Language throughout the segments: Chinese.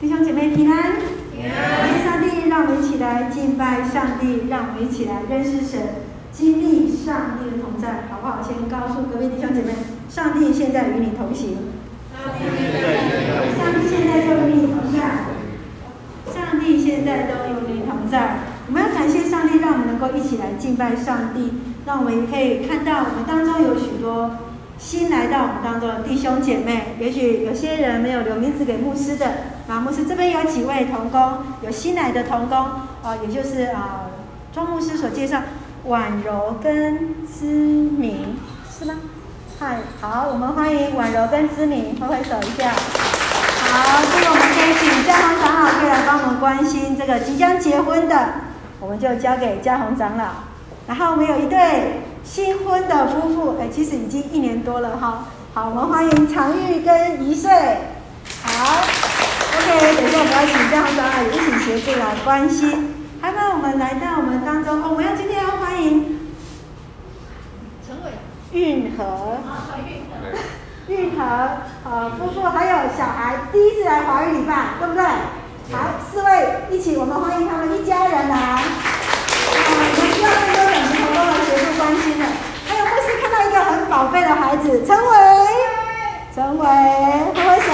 弟兄姐妹平安，平安。感谢上帝，让我们一起来敬拜上帝，让我们一起来认识神，经历上帝的同在，好不好？先告诉隔壁弟兄姐妹，上帝现在与你同行。上帝现在都与你同在。上帝现在都与你同在。我们要感谢上帝，让我们能够一起来敬拜上帝，让我们可以看到我们当中有许多。新来到我们当中的弟兄姐妹，也许有些人没有留名字给牧师的，啊，牧师这边有几位童工，有新来的童工，啊，也就是啊，庄牧师所介绍，婉柔跟知明，是吗？嗨，好，我们欢迎婉柔跟知明，挥挥手一下。好，这个我们可以请嘉宏长老可以来帮我们关心这个即将结婚的，我们就交给嘉宏长老。然后我们有一对。新婚的夫妇，哎，其实已经一年多了哈。好，我们欢迎常玉跟一岁。好，OK，等一下我们要请嘉宏长老也一起协助来关心。还有我们来到我们当中，哦，我们要今天要欢迎陈伟、运河啊，运河，呃夫妇还有小孩第一次来华语礼拜，对不对？好，四位一起，我们欢迎他们一家人来。啊，我们需要更多的人同胞来协助关心的。还有牧师看到一个很宝贝的孩子，陈伟，陈伟，挥挥手。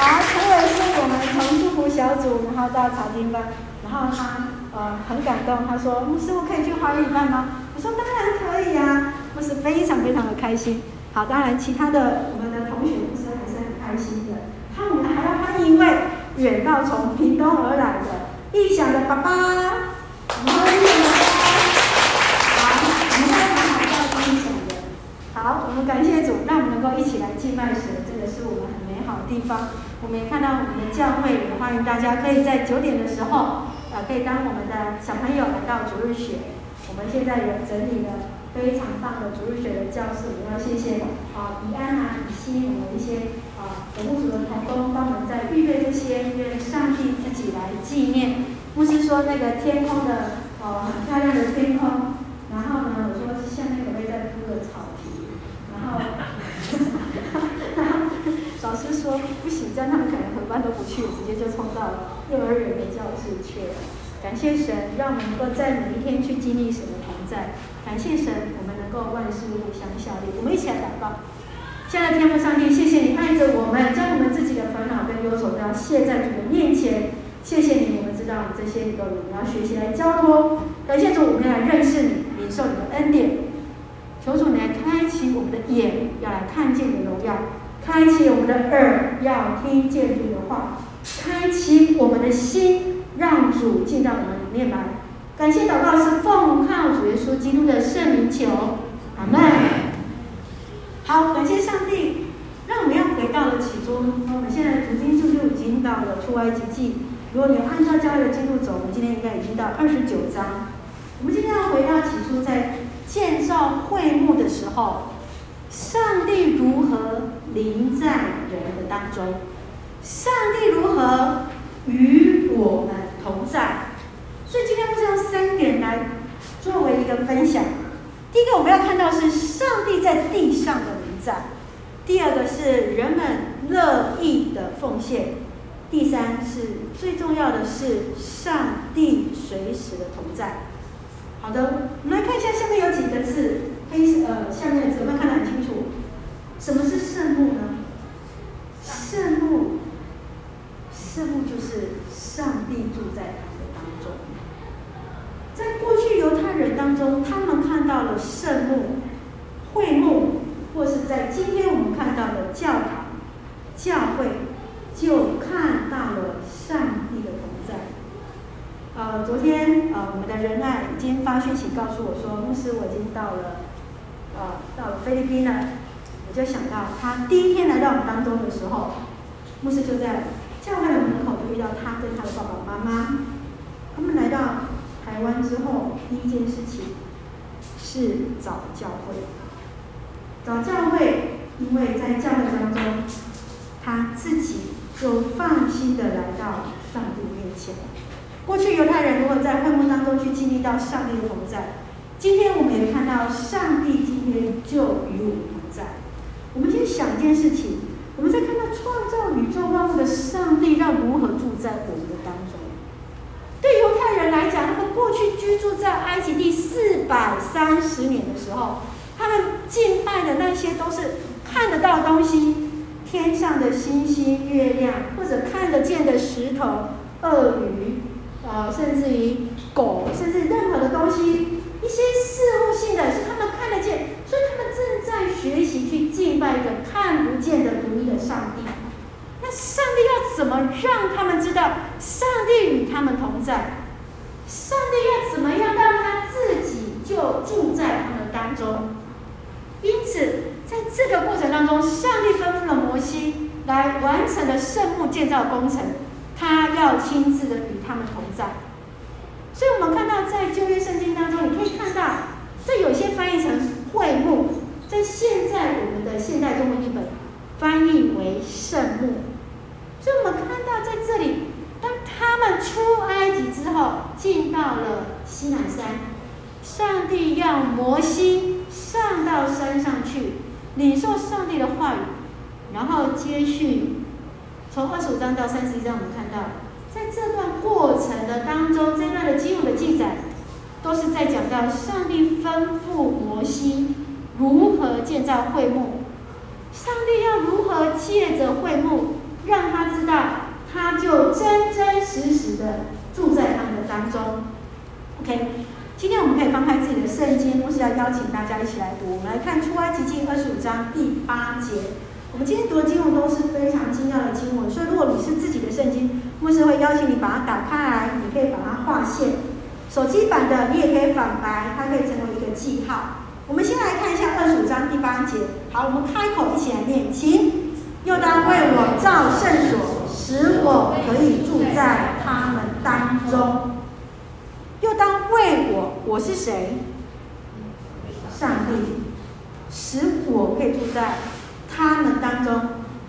好，陈伟是我们从祝福小组，然后到查经班，然后他呃很感动，他说牧师，我可以去华语礼拜吗？我说当然可以啊，牧师非常非常的开心。好，当然其他的我们的同学牧师还是很开心的。他们还要欢迎一位远道从屏东而来的异想的爸爸。我们欢迎爸爸。好，我们再谈谈到义祥的。好，我们感谢主，让我们能够一起来敬拜神，这个是我们很美好的地方。我们也看到我们的教会，也欢迎大家可以在九点的时候，呃，可以当我们的小朋友来到主日学。我们现在有整理了非常棒的主日学的教室，我们要谢谢啊，宜安啊，以西，我们一些。啊，本牧组的同工帮我们在预备这些，愿上帝自己来纪念。牧师说那个天空的哦，很漂亮的天空。然后呢，我说下面可不可以再铺个草皮？然后老师说不行，这样他们可能很班都不去，直接就冲到幼儿园的教室去了。感谢神，让我们能够在每一天去经历神的同在。感谢神，我们能够万事互相效力。我们一起来祷告。亲爱的天父上帝，谢谢你爱着我们，将我们自己的烦恼跟忧愁都要卸在主的面前。谢谢你，我们知道这些都我们要学习来交托。感谢主，我们要来认识你，领受你的恩典。求主来开启我们的眼，要来看见你的荣耀；开启我们的耳，要听见主的话；开启我们的心，让主进到我们里面来。感谢祷告是奉靠主耶稣基督的圣名求，阿门。好，感谢上帝，让我们要回到了起初。我们现在读经书就已经到了出埃及记。如果你按照教会的进度走，我们今天应该已经到二十九章。我们今天要回到起初，在建造会幕的时候，上帝如何临在人的当中？上帝如何与我们同在？所以今天我们用三点来作为一个分享。第一个，我们要看到是上帝在地上的临。在，第二个是人们乐意的奉献，第三是最重要的是上帝随时的同在。好的，我们来看一下下面有几个字，黑色呃下面的字有没有看得很清楚？什么是圣幕呢？圣幕，圣幕就是上帝住在他的当中。在过去犹太人当中，他们看到了圣幕、会幕。或是在今天我们看到的教堂、教会，就看到了上帝的同在。呃，昨天呃，我们的仁爱已经发讯息告诉我说，牧师我已经到了，呃，到了菲律宾呢。我就想到他第一天来到我们当中的时候，牧师就在教会的门口就遇到他跟他的爸爸妈妈。他们来到台湾之后，第一件事情是找教会。找教会，因为在教会当中，他自己就放心的来到上帝面前。过去犹太人如果在会幕当中去经历到上帝的同在，今天我们也看到，上帝今天就与我们同在。我们先想一件事情，我们在看到创造宇宙万物的上帝要如何住在我们的当中？对犹太人来讲，他们过去居住在埃及地四百三十年的时候，他们敬拜的那些都是看得到东西，天上的星星、月亮，或者看得见的石头、鳄鱼，啊，甚至于狗，甚至任何的东西。一些事物性的，是他们看得见，所以他们正在学习去敬拜一个看不见的独一的上帝。那上帝要怎么让他们知道上帝与他们同在？上帝要怎么样让他自己就住在他们当中？因此，在这个过程当中，上帝吩咐了摩西来完成了圣幕建造工程，他要亲自的与他们同在。所以，我们看到在旧约圣经当中，你可以看到，这有些翻译成会幕，在现在我们的现代中文译本翻译为圣幕。所以我们看到在这里。当他们出埃及之后，进到了西乃山，上帝要摩西上到山上去，领受上帝的话语，然后接续从二十五章到三十一章，我们看到，在这段过程的当中，这段的经文的记载，都是在讲到上帝吩咐摩西如何建造会幕，上帝要如何借着会幕让他知道。他就真真实实的住在他们的当中。OK，今天我们可以翻开自己的圣经，牧师要邀请大家一起来读。我们来看出埃及记二十五章第八节。我们今天读的经文都是非常精要的经文，所以如果你是自己的圣经，牧师会邀请你把它打开来，你可以把它划线。手机版的你也可以反白，它可以成为一个记号。我们先来看一下二十五章第八节。好，我们开口一起来念，请。又当为我造圣所。使我可以住在他们当中，又当为我，我是谁？上帝，使我可以住在他们当中。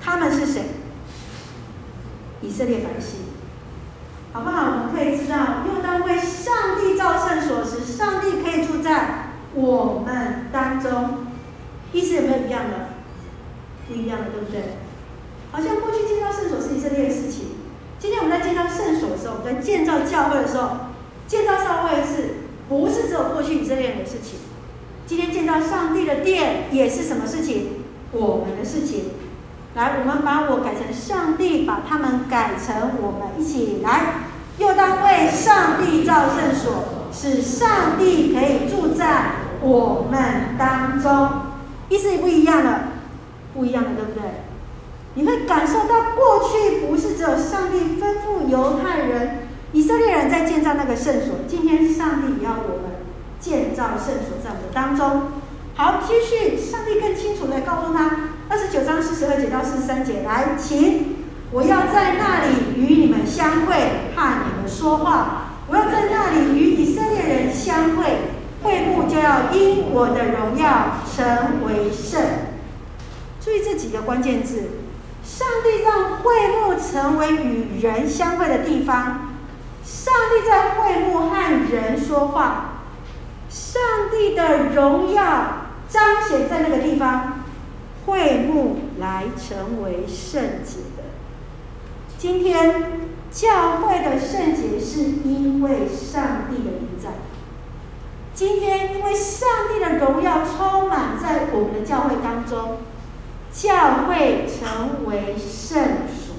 他们是谁？以色列百姓，好不好？我们可以知道，又当为上帝造圣所，时上帝可以住在我们当中。意思有没有一样的？不一样的，对不对？好像过去建造圣所是以色列的事情，今天我们在建造圣所的时候，我们在建造教会的时候，建造教会是不是只有过去以色列人的事情？今天建造上帝的殿也是什么事情？我们的事情。来，我们把我改成上帝，把他们改成我们，一起来。又当为上帝造圣所，使上帝可以住在我们当中。意思也不一样了，不一样的，对不对？你会感受到，过去不是只有上帝吩咐犹太人、以色列人在建造那个圣所，今天上帝也要我们建造圣所在我们当中。好，继续，上帝更清楚地告诉他，九章四十二节到四十三节，来，请，我要在那里与你们相会，和你们说话，我要在那里与以色列人相会，会幕就要因我的荣耀成为圣。注意这几个关键字。上帝让会幕成为与人相会的地方，上帝在会幕和人说话，上帝的荣耀彰显在那个地方，会幕来成为圣洁的。今天教会的圣洁是因为上帝的临在，今天因为上帝的荣耀充满在我们的教会当中。教会成为圣所，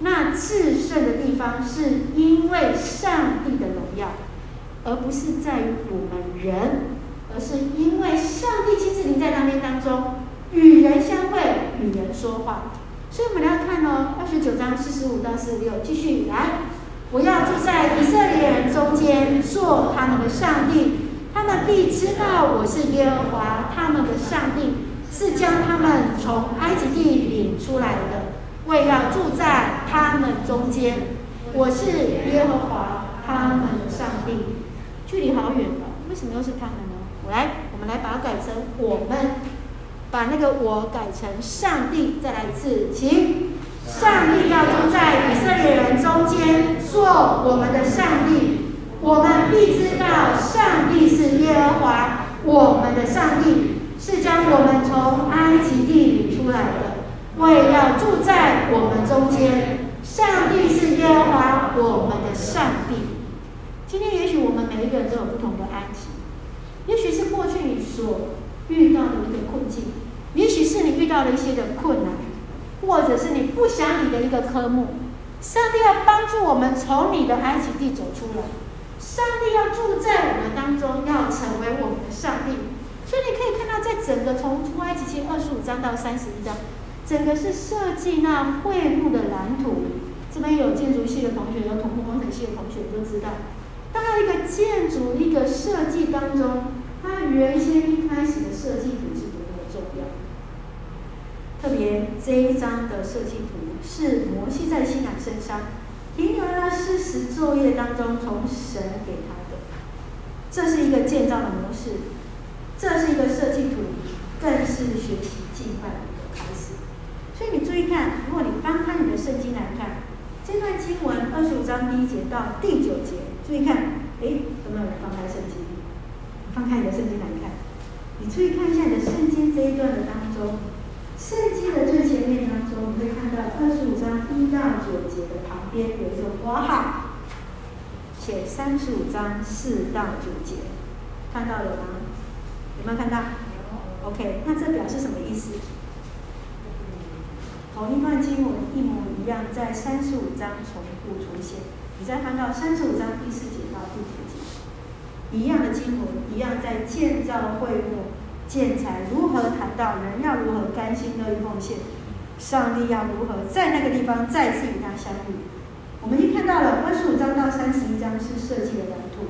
那至圣的地方是因为上帝的荣耀，而不是在于我们人，而是因为上帝亲自临在当面当中，与人相会，与人说话。所以我们来看哦，二十九章四十五到四十六，继续来，我要住在以色列人中间，做他们的上帝，他们必知道我是耶和华他们的上帝。是将他们从埃及地领出来的，为要住在他们中间。我是耶和华他们的上帝。距离好远了，为什么又是他们呢？我来，我们来把它改成我们，把那个我改成上帝。再来一次，请上帝要住在以色列人中间，做我们的上帝。我们必知道上帝是耶和华我们的上帝。是将我们从埃及地里出来的，为要住在我们中间。上帝是耶和华我们的上帝。今天也许我们每一个人都有不同的埃及，也许是过去你所遇到了一个困境，也许是你遇到了一些的困难，或者是你不想理的一个科目。上帝要帮助我们从你的埃及地走出来，上帝要住在我们当中，要成为我们的上帝。所以你可以看到，在整个从出埃及记二十五章到三十一章，整个是设计那会幕的蓝图。这边有建筑系的同学，有土木工程系的同学都知道，当一个建筑一个设计当中，它原先一开始的设计图是多么重要。特别这一张的设计图。是摩西在西乃山上停留了四十昼夜当中，从神给他的。这是一个建造的模式，这是一个设计图，更是学习计划的一个开始。所以你注意看，如果你翻开你的圣经来看，这段经文二十五章第一节到第九节，注意看，哎，有没有人翻开圣经？翻开你的圣经来看，你注意看一下你的圣经这一段的当中。圣经的最前面当中，你会看到二十五章一到九节的旁边有一个括号，写三十五章四到九节，看到了吗？有没有看到？OK，那这表示什么意思？同一段经文一模一样，在三十五章重复出现。你再翻到三十五章第四节到第九，一样的经文，一样在建造会幕。建材如何谈到人要如何甘心乐意奉献，上帝要如何在那个地方再次与他相遇？我们已经看到了二十五章到三十一章是设计的蓝图，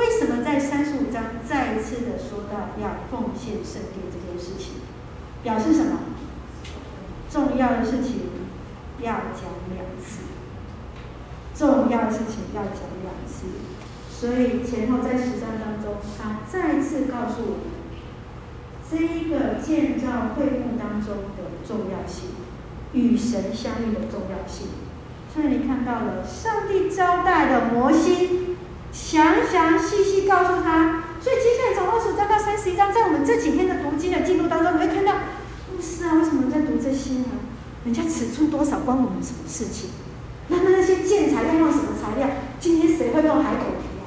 为什么在三十五章再一次的说到要奉献圣殿这件事情？表示什么？重要的事情要讲两次，重要的事情要讲两次，所以前后在十章当中，他再次告诉我们。这一个建造会幕当中的重要性，与神相遇的重要性，所以你看到了上帝交代的摩西，详详细细告诉他。所以接下来从二十五章到三十一章，在我们这几天的读经的进度当中，你会看到，牧师啊，为什么在读这些呢？人家尺寸多少关我们什么事情？那么那些建材要用什么材料？今天谁会用海狗皮啊？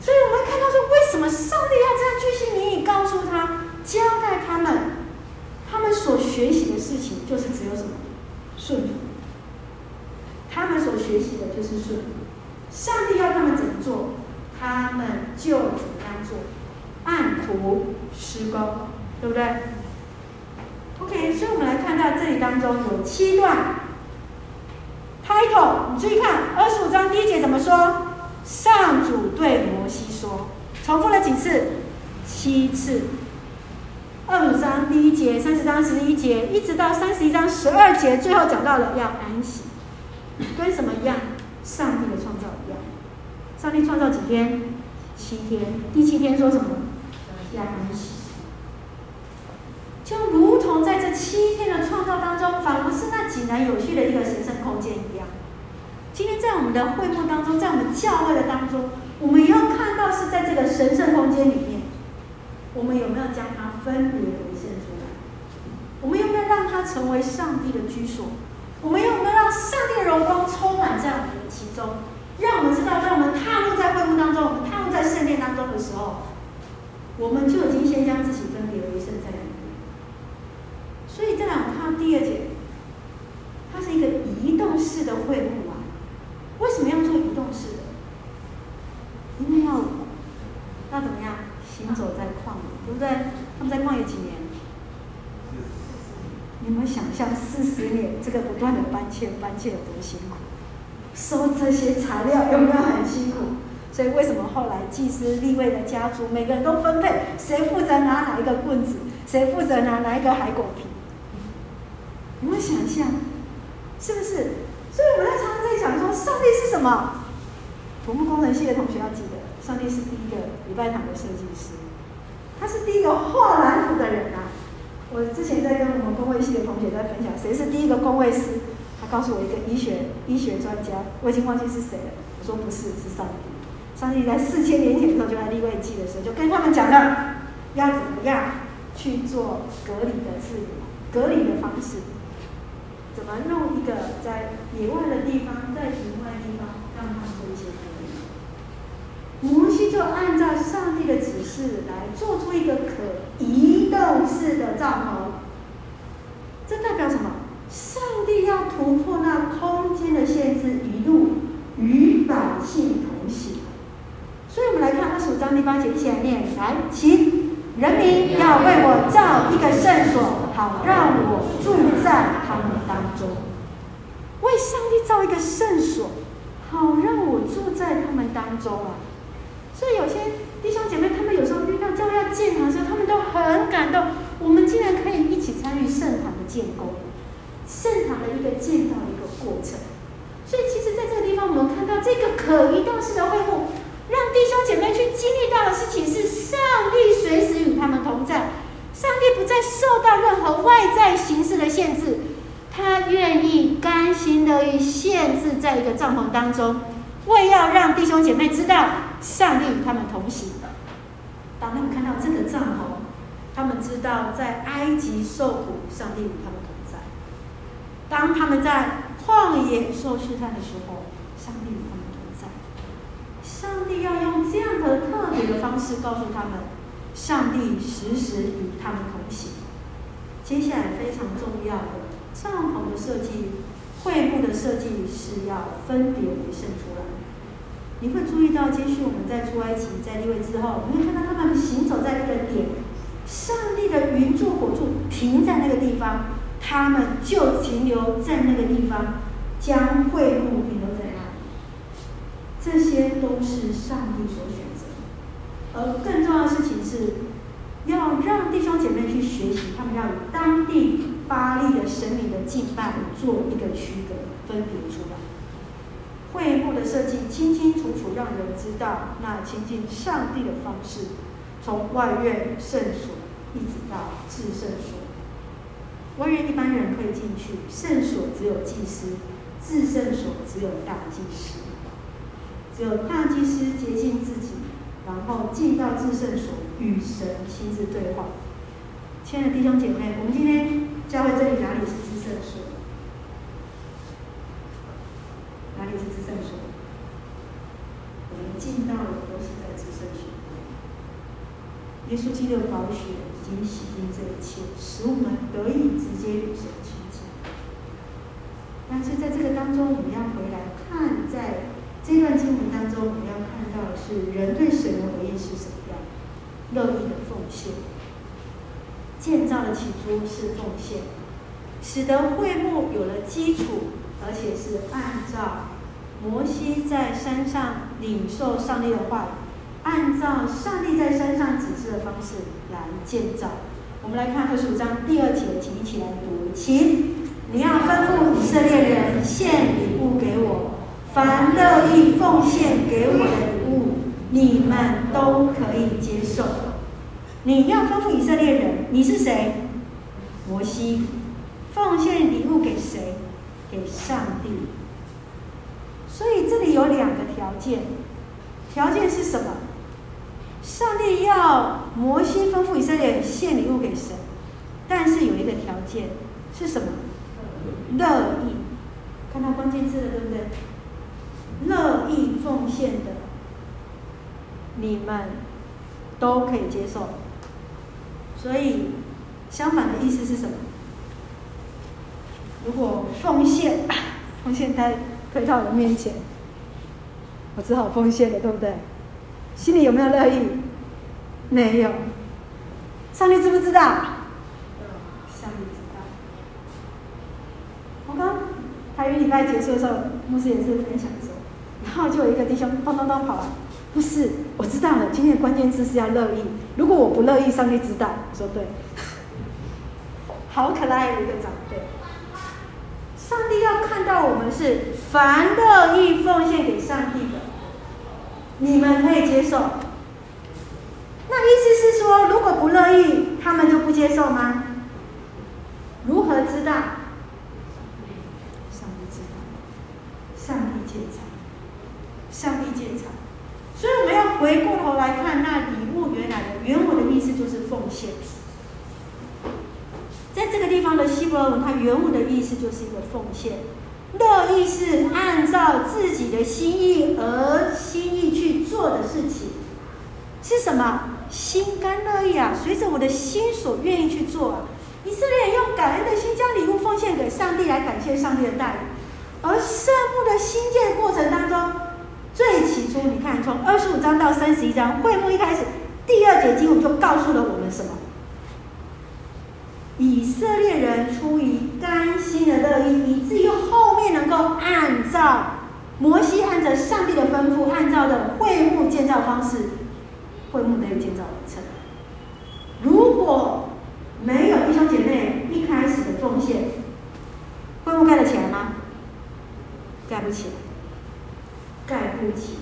所以我们看到说，为什么上帝要这样巨细靡遗告诉他？交代他们，他们所学习的事情就是只有什么顺服。他们所学习的就是顺服。上帝要他们怎么做，他们就怎么样做，按图施工，对不对？OK，所以我们来看到这里当中有七段。Title，你注意看二十五章第一节怎么说？上主对摩西说，重复了几次？七次。二十章第一节，三十章十一节，一直到三十一章十二节，最后讲到了要安息，跟什么一样？上帝的创造一样。上帝创造几天？七天。第七天说什么？要安息。就如同在这七天的创造当中，仿佛是那井然有序的一个神圣空间一样。今天在我们的会幕当中，在我们教会的当中，我们要看到是在这个间里面，我们有没有将它？分别为圣出来，我们有没有让它成为上帝的居所？我们有没有让上帝的荣光充满在我们的其中？让我们知道，当我们踏入在会幕当中，我们踏入在圣殿当中的时候，我们就已经先将自己分别为圣在里面。所以，这两我们看第二节，它是一个移动式的会幕啊。为什么要做移动式的？因为要要怎么样？行走在旷野，对不对？他们在旷野几年？你们想象四十年，这个不断的搬迁，搬迁有多辛苦？收这些材料有没有很辛苦？所以为什么后来祭司、立位的家族每个人都分配，谁负责拿哪一个棍子，谁负责拿哪一个海果皮？你们想象，是不是？所以我们在常常在讲说，上帝是什么？土木工程系的同学要记得，上帝是第一个礼拜堂的设计师。他是第一个画蓝图的人啊！我之前在跟我们工位系的同学在分享，谁是第一个工位师？他告诉我一个医学医学专家，我已经忘记是谁了。我说不是，是上帝。上帝在四千年前的时候就在利未记的时候就跟他们讲了，要怎么样去做隔离的治疗，隔离的方式，怎么弄一个在野外的地方，在庭外的地方让他们做一些隔离。摩西就就按照上是来做出一个可移动式的帐篷。这代表什么？上帝要突破那空间的限制，一路与百姓同行。所以，我们来看二十五章第八节，一起来念：来，请人民要为我造一个圣所，好让我住在他们当中。为上帝造一个圣所，好让我住在他们当中啊！所以，有些弟兄姐妹，他们有时候遇到教会要建堂的时候，他们都很感动。我们竟然可以一起参与圣堂的建构，圣堂的一个建造的一个过程。所以，其实在这个地方，我们看到这个可移动式的会幕，让弟兄姐妹去经历到的事情是：上帝随时与他们同在，上帝不再受到任何外在形式的限制，他愿意甘心乐意限制在一个帐篷当中，为要让弟兄姐妹知道上帝与他们同行。当他们看到这个帐篷，他们知道在埃及受苦，上帝与他们同在；当他们在旷野受试探的时候，上帝与。这样的特别的方式告诉他们，上帝时时与他们同行。接下来非常重要的帐篷的设计、会幕的设计是要分别为圣出来。你会注意到，接续我们在出埃及、在立位之后，你会看到他们行走在那个点。上帝的云柱火柱停在那个地方，他们就停留在那个地方，将会幕停留在那里。这些都是上帝所选择。而更重要的事情是，要让弟兄姐妹去学习，他们要以当地巴力的神明的敬拜做一个区隔，分别出来。会幕的设计清清楚楚，让人知道那亲近上帝的方式。从外院圣所一直到至圣所，外院一般人可以进去，圣所只有祭司，至圣所只有大祭司，只有大祭司洁净自己，然后进到至圣所与神亲自对话。亲爱的弟兄姐妹，我们今天教会这里哪里是至圣所？哪里是至圣所？我们进到的都是在至圣所。耶稣基督的宝血已经洗净这一切，使我们得以直接与神亲近。但是在这个当中，我们要回来看，在这段经文当中，我们要看到的是人对神的回应是什么样？乐意的奉献，建造的起初是奉献，使得会幕有了基础，而且是按照摩西在山上领受上帝的话语。按照上帝在山上指示的方式来建造。我们来看二十五章第二节，请一起来读：请你要吩咐以色列人献礼物给我，凡乐意奉献给我的礼物，你们都可以接受。你要吩咐以色列人，你是谁？摩西，奉献礼物给谁？给上帝。所以这里有两个条件，条件是什么？上帝要摩西吩咐以色列人献礼物给神，但是有一个条件是什么？乐意，看到关键字了，对不对？乐意奉献的，你们都可以接受。所以相反的意思是什么？如果奉献，奉献在推到我面前，我只好奉献了，对不对？心里有没有乐意？没有。上帝知不知道？上帝知道。我刚台语礼拜结束的时候，牧师也是分享说，然后就有一个弟兄咚咚咚跑来，不是，我知道了，今天的关键字是要乐意。如果我不乐意，上帝知道。我说对。好可爱的一个长辈。上帝要看到我们是凡乐意奉献给上帝的。你们可以接受，那意思是说，如果不乐意，他们就不接受吗？如何知道？上帝知道，上帝鉴察，上帝建厂。所以我们要回过头来看，那礼物原来的原文的意思就是奉献。在这个地方的希伯来文，它原文的意思就是一个奉献。乐意是按照自己的心意而心意去做的事情，是什么？心甘乐意啊，随着我的心所愿意去做啊。以色列用感恩的心将礼物奉献给上帝，来感谢上帝的带领。而圣幕的兴建过程当中，最起初，你看从二十五章到三十一章，会幕一开始，第二节经文就告诉了我们什么？以色列人出于甘心的乐意，以至于后面能够按照摩西按照上帝的吩咐，按照的会幕建造方式，会幕得以建造完成。如果没有弟兄姐妹一开始的奉献，会幕盖得起来吗？盖不起来，盖不起。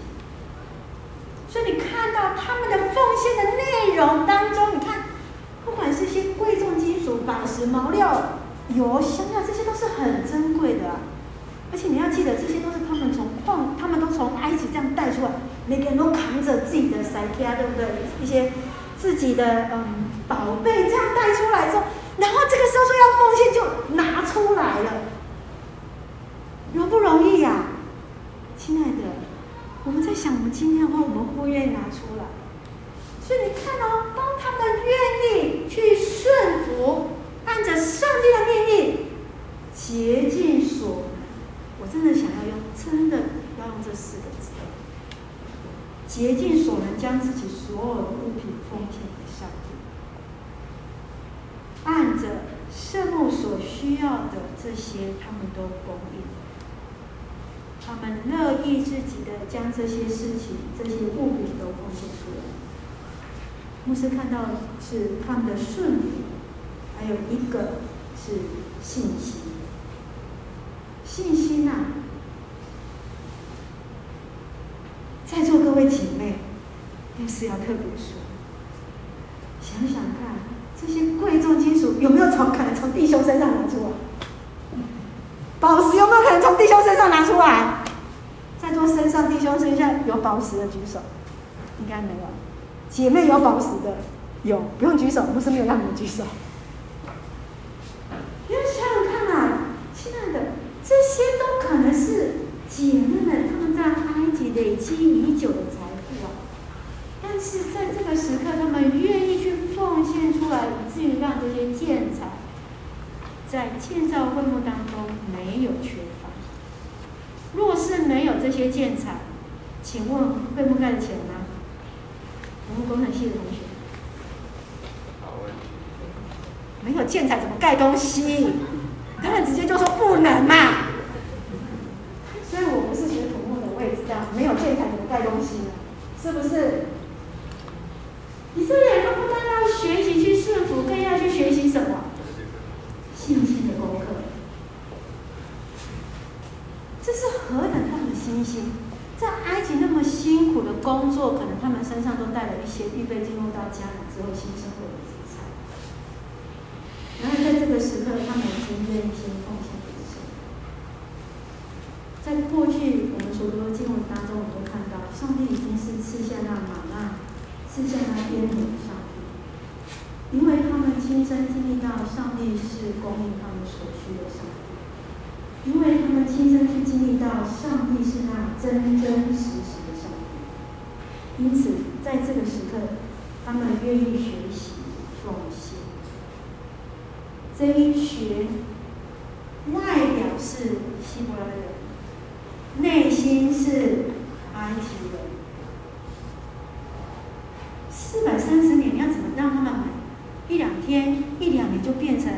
所以你看到他们的奉献的内容当中，你看，不管是些贵重金属、宝石、毛料、油、香料，这些都是很珍贵的啊。而且你要记得，这些都是他们从矿，他们都从埃及这样带出来，每个人都扛着自己的塞卡，对不对？一些自己的嗯宝贝这样带出来之后，然后这个时候说要奉献，就出来了。容不容易呀、啊，亲爱的？我们在想，我们今天的话，我们会不会愿意拿出来？所以你看哦，当他们愿意去顺服，按着上帝的命令，竭尽所能。我真的想要用，真的要用这四个字：竭尽所能，将自己所有的物品奉献给上帝，按着圣幕所需要的这些，他们都供应。他们乐意自己的将这些事情、这些物品都奉献出来。牧师看到是他们的顺服，还有一个是信心。信心呐、在座各位姐妹，牧师要特别说，想想看，这些贵重金属有没有从可能从弟兄身上拿出来？宝石有没有可能从弟兄身上拿出来？在座身上弟兄身上有宝石的举手，应该没有。姐妹有宝石的，有，不用举手，不是没有让你们举手。你要想想看啊，亲爱的，这些都可能是姐妹们他们在埃及累积已久的财富啊。但是在这个时刻，他们愿意去奉献出来，以至于让这些建材。在建造会幕当中没有缺乏。若是没有这些建材，请问会幕盖得起来吗？我们工程系的同学，没有东西？他们直接就说不能嘛。所以我不是学土木的，我也知道没有建材怎么盖东西？是不是？以色列人不但要学习去顺服，更要去学习什么？信心的功课，这是何等大的信心！在埃及那么辛苦的工作，可能他们身上都带了一些预备进入到迦南之后新生活。时刻，他们已经愿意先奉献给神。在过去我们所读的经文当中，我们都看到，上帝已经是赐下那玛纳，赐下那边领上帝。因为他们亲身经历到上帝是供应他们所需的上帝，因为他们亲身去经历到上帝是那真真实实的上帝，因此在这个时刻，他们愿意学习。这一群外表是希伯来人，内心是埃及人，四百三十年，你要怎么让他们？一两天、一两年就变成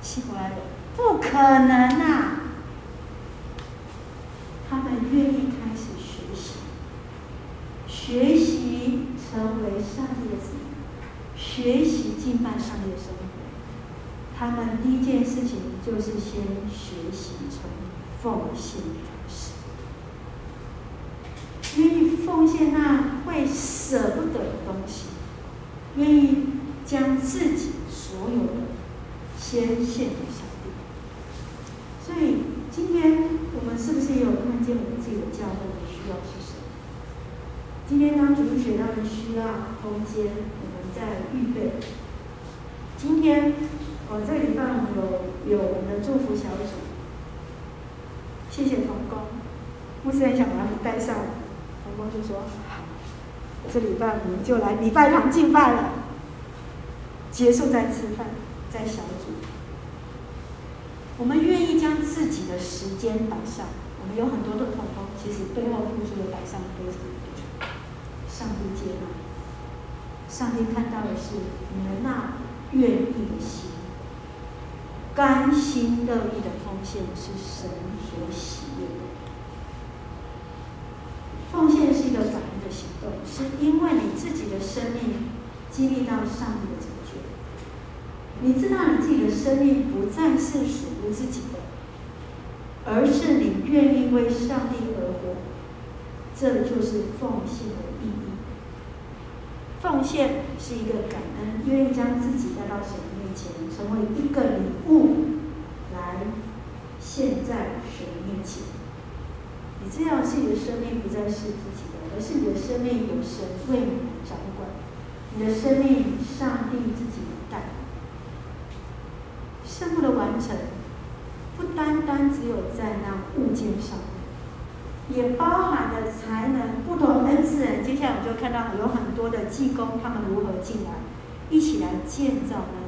希伯来人，不可能啊！他们愿意开始学习，学习成为上帝的子民，学习敬拜上帝的生活。他们第一件事情就是先学习从奉献开始，愿意奉献那会舍不得的东西，愿意。将自己所有的先献给上帝。所以今天我们是不是也有看见我们自己的教会的需要是什么？今天当主日学他们需要空间，我们在预备。今天我这个礼拜我们有有我们的祝福小组，谢谢同工，牧师很想把他们带上，同工就说好，这礼拜我们就来礼拜堂敬拜了，结束再吃饭，再小组。我们愿意将自己的时间摆上，我们有很多的同工，其实背后付出的摆上非常多。上帝接纳，上帝看到的是你们那愿意的心，甘心乐意的奉献是神所喜悦的。奉献是一个感恩的行动，是因为你自己的生命激励到上帝的拯救，你知道你自己的生命不再是属于自己的，而是你愿意为上帝而活，这就是奉献的意义。奉献是一个感恩，愿意将自己带到神面前，成为一个礼物，来献在神面前。你这样是你的生命不再是自己的，而是你的生命有神为你掌管，你的生命上帝自己带。圣幕的完成，不单单只有在那物件上，也包含了才能不同恩赐人。接下来我们就看到有很多的技工，他们如何进来，一起来建造呢。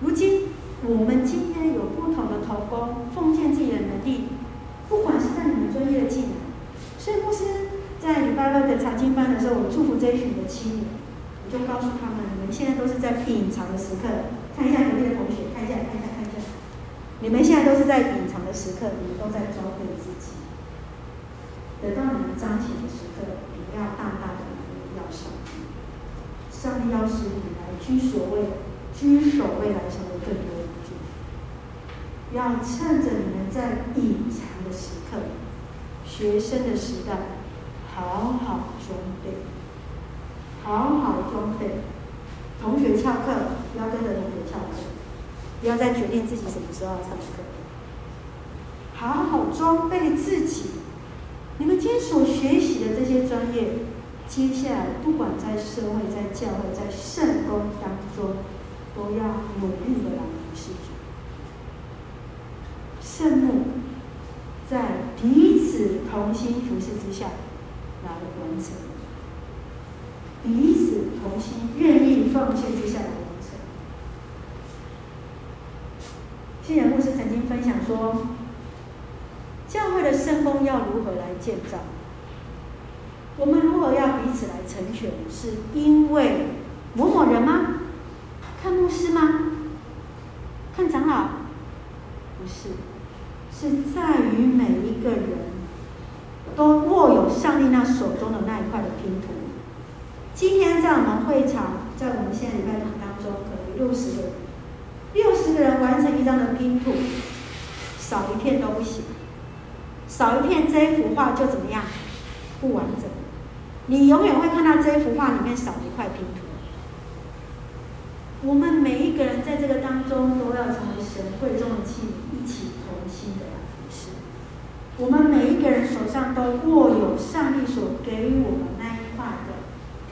如今我们今天有不同的同工，奉献自己的能力。不管是在你们专业的技能，所以牧师在礼拜六的查经班的时候，我祝福这一群的青年，我就告诉他们：你们现在都是在隐藏的时刻。看一下隔壁的同学，看一下，看一下，看一下。你们现在都是在隐藏的时刻，你们都在装备自己。等到你们彰显的时刻，你们要大大的荣耀上帝。上帝要使你来居首位，居首位来成为更多的主。要趁着你们在隐藏的。时刻，学生的时代，好好装备，好好装备。同学翘课，不要跟着同学翘课，不要再决定自己什么时候要上课。好好装备自己。你们今天所学习的这些专业，接下来不管在社会、在教会、在圣工当中，都要努力的来服侍主。圣母。在彼此同心服侍之下来完成，彼此同心愿意奉献之下来完成。信仁牧师曾经分享说，教会的圣工要如何来建造？我们如何要彼此来成全？是因为某某人吗？看牧师吗？看长老？不是。是在于每一个人都握有上帝那手中的那一块的拼图。今天在我们会场，在我们现在礼拜堂当中，可能六十个人，六十个人完成一张的拼图，少一片都不行，少一片这一幅画就怎么样？不完整。你永远会看到这一幅画里面少一块拼图。我们每一个人在这个当中都要成为神会中的器皿，一起。同心的服饰，我们每一个人手上都握有上帝所给予我们那一块的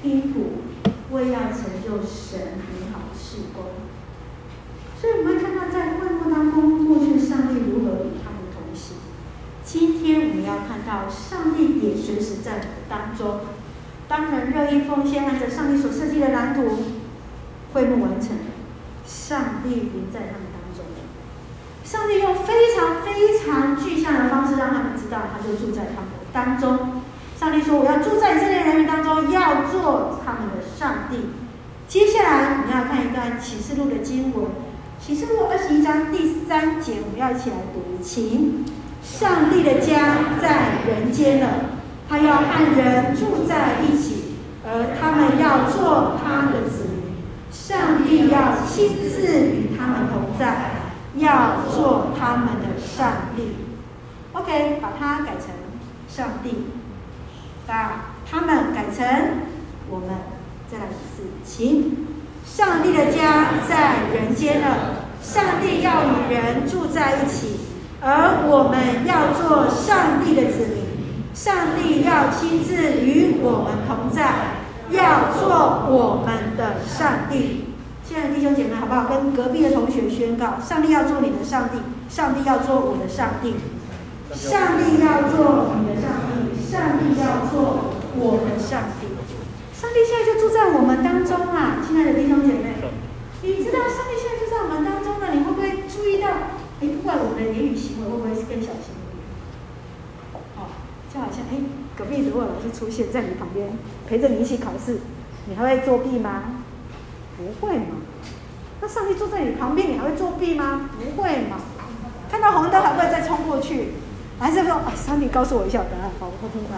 拼图，为要成就神美好的事工。所以我们会看到，在会幕当中，过去上帝如何与他们同行。今天我们要看到，上帝也随时在当中。当人乐意奉献，按照上帝所设计的蓝图，会幕完成，上帝临在他们当中。上帝用非常非常具象的方式让他们知道，他就住在他们当中。上帝说：“我要住在以色列人民当中，要做他们的上帝。”接下来我们要看一段启示录的经文，启示录二十一章第三节，我们要一起来读，请：上帝的家在人间了，他要和人住在一起，而他们要做他的子。上帝要亲自与他们同在。要做他们的上帝，OK，把它改成上帝，把他们改成我们，再来一次，请，上帝的家在人间了，上帝要与人住在一起，而我们要做上帝的子民，上帝要亲自与我们同在，要做我们的上帝。亲爱的弟兄姐妹，好不好？跟隔壁的同学宣告：上帝要做你的上帝，上帝要做我的上帝，上帝要做你的上帝，上帝要做我的上帝。上帝现在就住在我们当中啊，亲爱的弟兄姐妹，你知道上帝现在就在我们当中了，你会不会注意到？哎，不管我们的言语行为会不会是更小心一点？哦，就好像哎，隔壁如果老师出现在你旁边，陪着你一起考试，你还会作弊吗？不会嘛。那上帝坐在你旁边，你还会作弊吗？不会嘛。看到红灯还会再冲过去，还是说啊？上帝告诉我一下答案，好，我听到。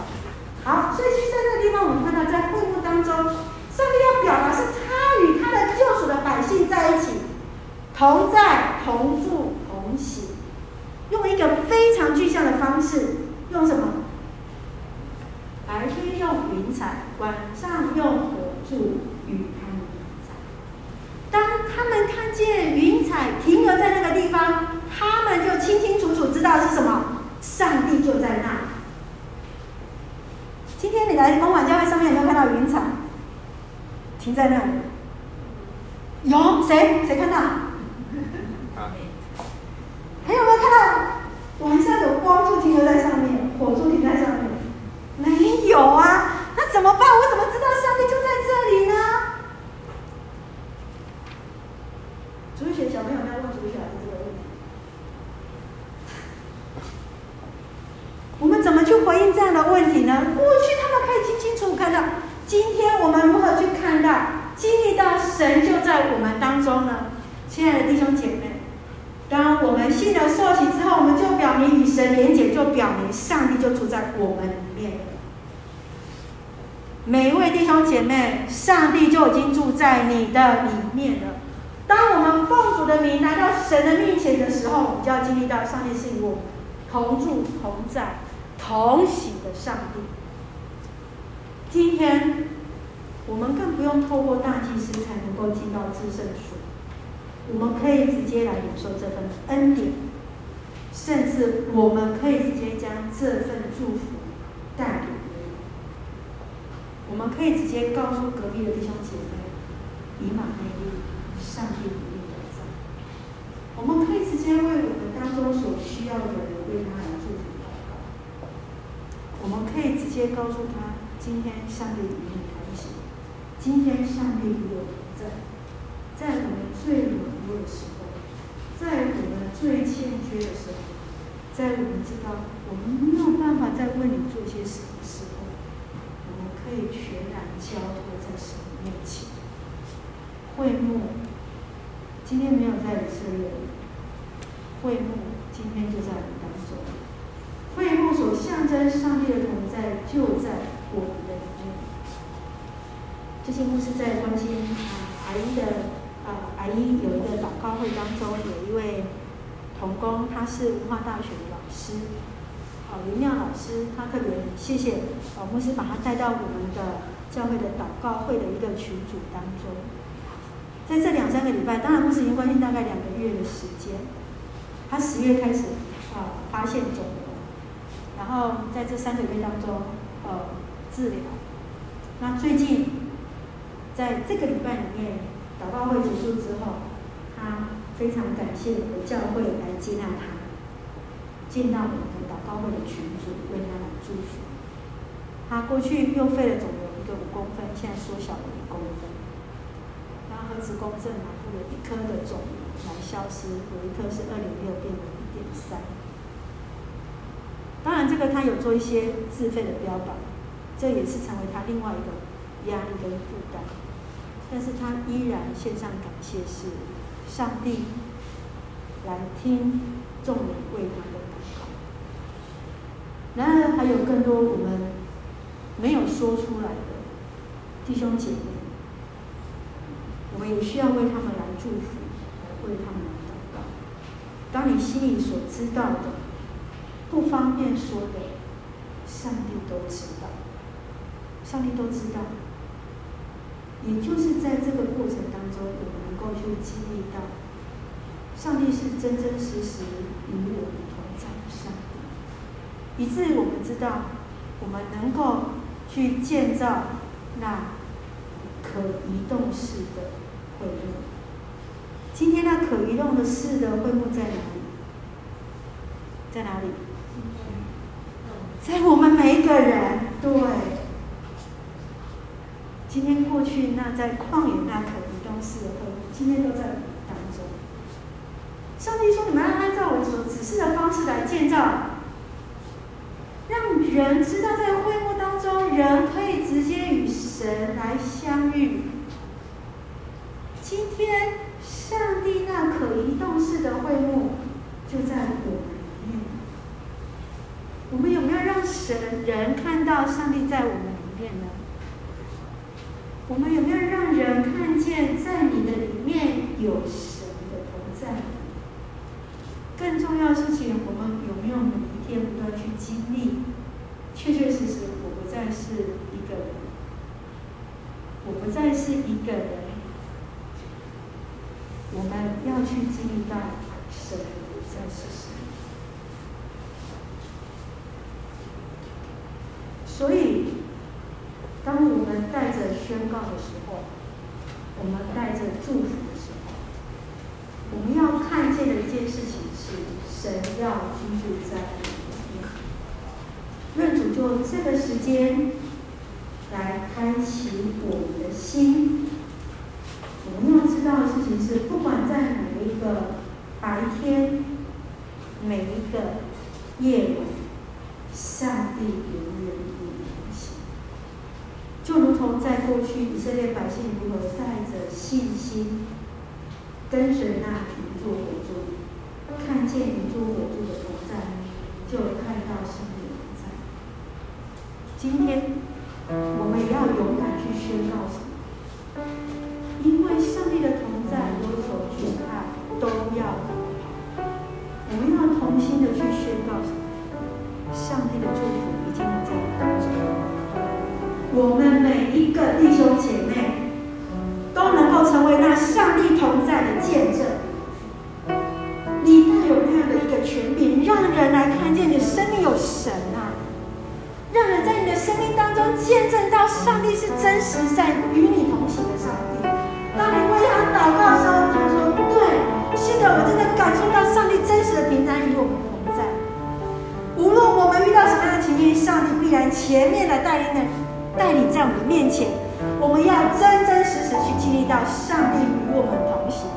好，所以其实在这个地方，我们看到在会幕当中，上帝要表达是他与他的救赎的百姓在一起，同在、同住、同喜，用一个非常具象的方式，用什么？白天用云彩，晚上用火柱。当他们看见云彩停留在那个地方，他们就清清楚楚知道是什么，上帝就在那。今天你来东莞教会上面有没有看到云彩停在那里？有谁？谁看到？还有没有看到晚上有光柱停留在上面，火柱停在上面？没有啊，那怎么办？我怎么知道上帝就在这里呢？主日学小朋友要问主日学老师这个问题。我们怎么去回应这样的问题呢？过去他们可以清清楚楚看到，今天我们如何去看到、经历到神就在我们当中呢？亲爱的弟兄姐妹，当我们信了受洗之后，我们就表明与神连结，就表明上帝就住在我们里面。每一位弟兄姐妹，上帝就已经住在你的里面了。当我们奉主的名来到神的面前的时候，我们就要经历到上帝是与我们同住同在。同喜的上帝，今天我们更不用透过大祭司才能够进到至圣所，我们可以直接来领受这份恩典，甚至我们可以直接将这份祝福带给别人。我们可以直接告诉隔壁的弟兄姐妹，以马内利，上帝与你同在。我们可以直接为我们当中所需要的人为他来祝福。我们可以直接告诉他：今天上帝与你同行，今天上帝与我同在，在我们最软弱的时候，在我们最欠缺的时候，在我们知道我们没有办法再为你做些什么时候，我们可以全然交托在神面前。会幕今天没有在以色列，会幕今天就在我们当中。会幕所象征上帝的同在，就在我们的里面。这些牧师在关心啊，阿姨的啊，阿姨有一个祷告会当中，有一位童工，他是文化大学的老师，啊，林亮老师，他特别谢谢啊，牧师把他带到我们的教会的祷告会的一个群组当中。在这两三个礼拜，当然牧师已经关心大概两个月的时间，他十月开始啊，发现肿瘤。然后在这三个月当中，呃，治疗。那最近，在这个礼拜里面，祷告会结束之后，他非常感谢我的教会来接纳他，进到我们的祷告会的群组，为他来祝福。他过去右肺的肿瘤一个五公分，现在缩小了一公分。然后核磁共振拿出了一颗的肿瘤消失，有一颗是二点六变为一点三。当然，这个他有做一些自费的标榜，这也是成为他另外一个压力跟负担。但是他依然献上感谢，是上帝来听众人为他的祷告。然而，还有更多我们没有说出来的弟兄姐妹，我们也需要为他们来祝福，为他们祷告。当你心里所知道的。不方便说的，上帝都知道，上帝都知道。也就是在这个过程当中，我们能够去经历到，上帝是真真实实与我们同在的上帝，以至于我们知道，我们能够去建造那可移动式的会幕。今天那可移动的事的会幕在哪里？在哪里？在我们每一个人，对，今天过去那在旷野那可移动式的会幕，今天都在当中。上帝说：“你们要按照我所指示的方式来建造，让人知道在会幕当中，人可以直接与神来相遇。今天，上帝那可移动式的会幕就在我们里面。我们有没有让神人看到上帝在我们里面呢？我们有没有让人看见在你的里面有神的同在？”更重要的事情，我们有没有每一天不断去经历？确确实实，我不再是一个人，我不再是一个人。我们要去经历到神不再是神。所以，当我们带着宣告的时候，我们带着祝福的时候，我们要看见的一件事情是。神要居住在我们里面，愿主就这个时间来开启我们的心。我们要知道的事情是，不管在每一个白天，每一个夜晚，上帝永远与我们同行。就如同在过去以色列百姓如何带着信心跟随那云柱火柱。看见云柱火柱的同在，就看到上帝的同在。今天我们也要勇敢去宣告什么？因为上帝的同在，有所惧怕都要。我们要同心的去宣告？上帝的祝福已经在当中。我们每一个弟兄姐妹都能够成为那上帝同在的见证。你带有那样的一个权柄，让人来看见你的生命有神啊！让人在你的生命当中见证到上帝是真实在与你上帝必然前面来带领的，带领在我们面前。我们要真真实实去经历到上帝与我们同行，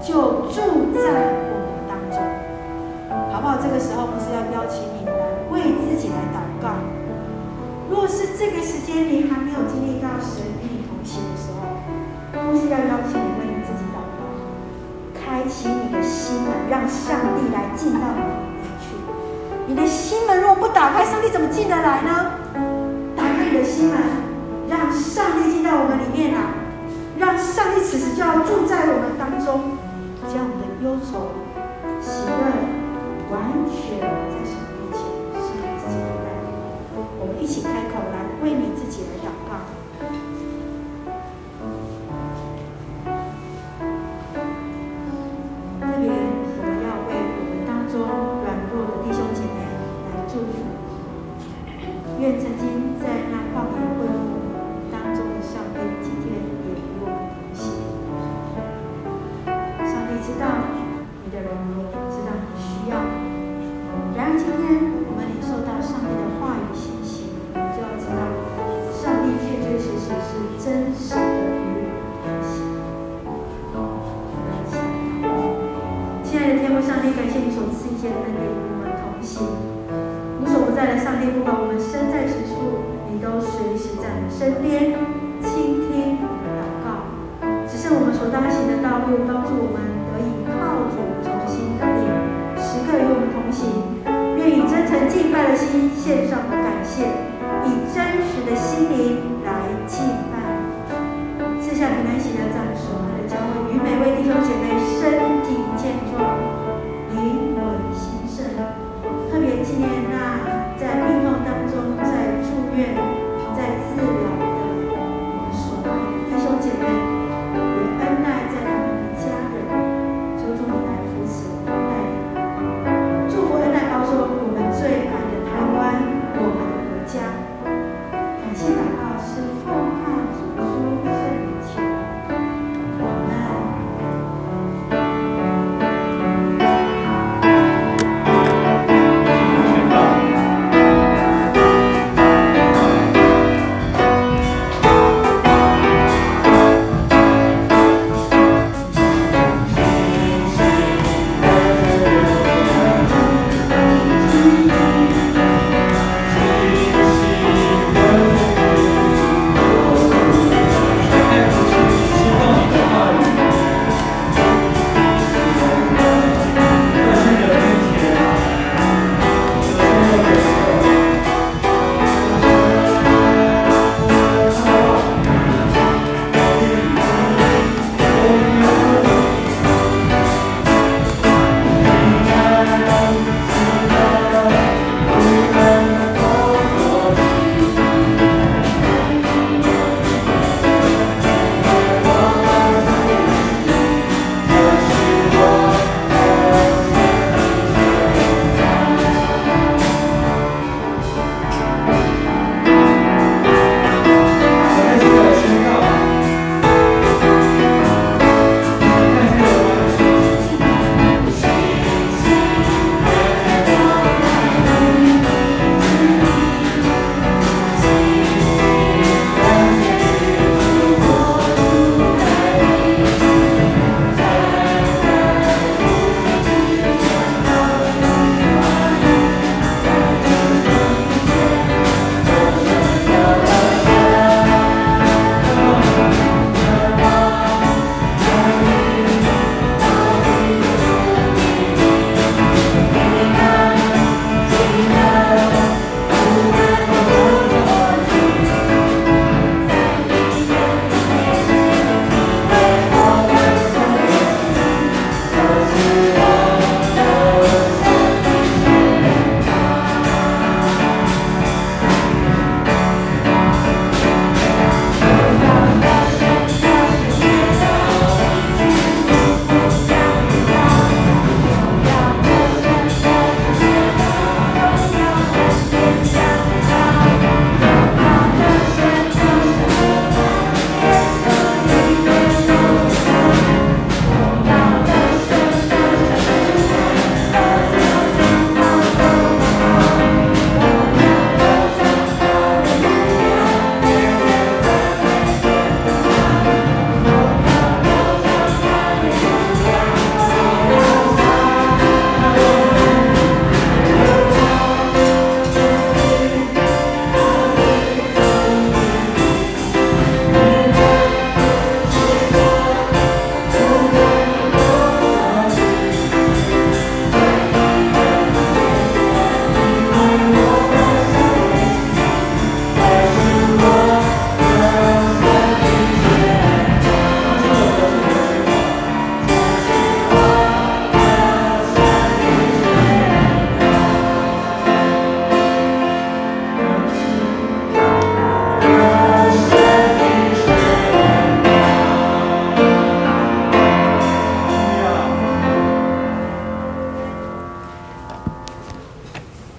就住在我们当中，好不好。”这个时候，不是要邀请你为自己来祷告。若是这个时间你还没有经历到神与你同行的时候，不是要邀请你为你自己祷告，开启你的心门，让上帝来进到你里面去。你的心打开，上帝怎么进得来呢？打开你的心门，让上帝进到我们里面来，让上帝此时就要住在我们当中，将我们的忧愁、喜乐。完全在神面前是你自己的带，我们一起开口来为你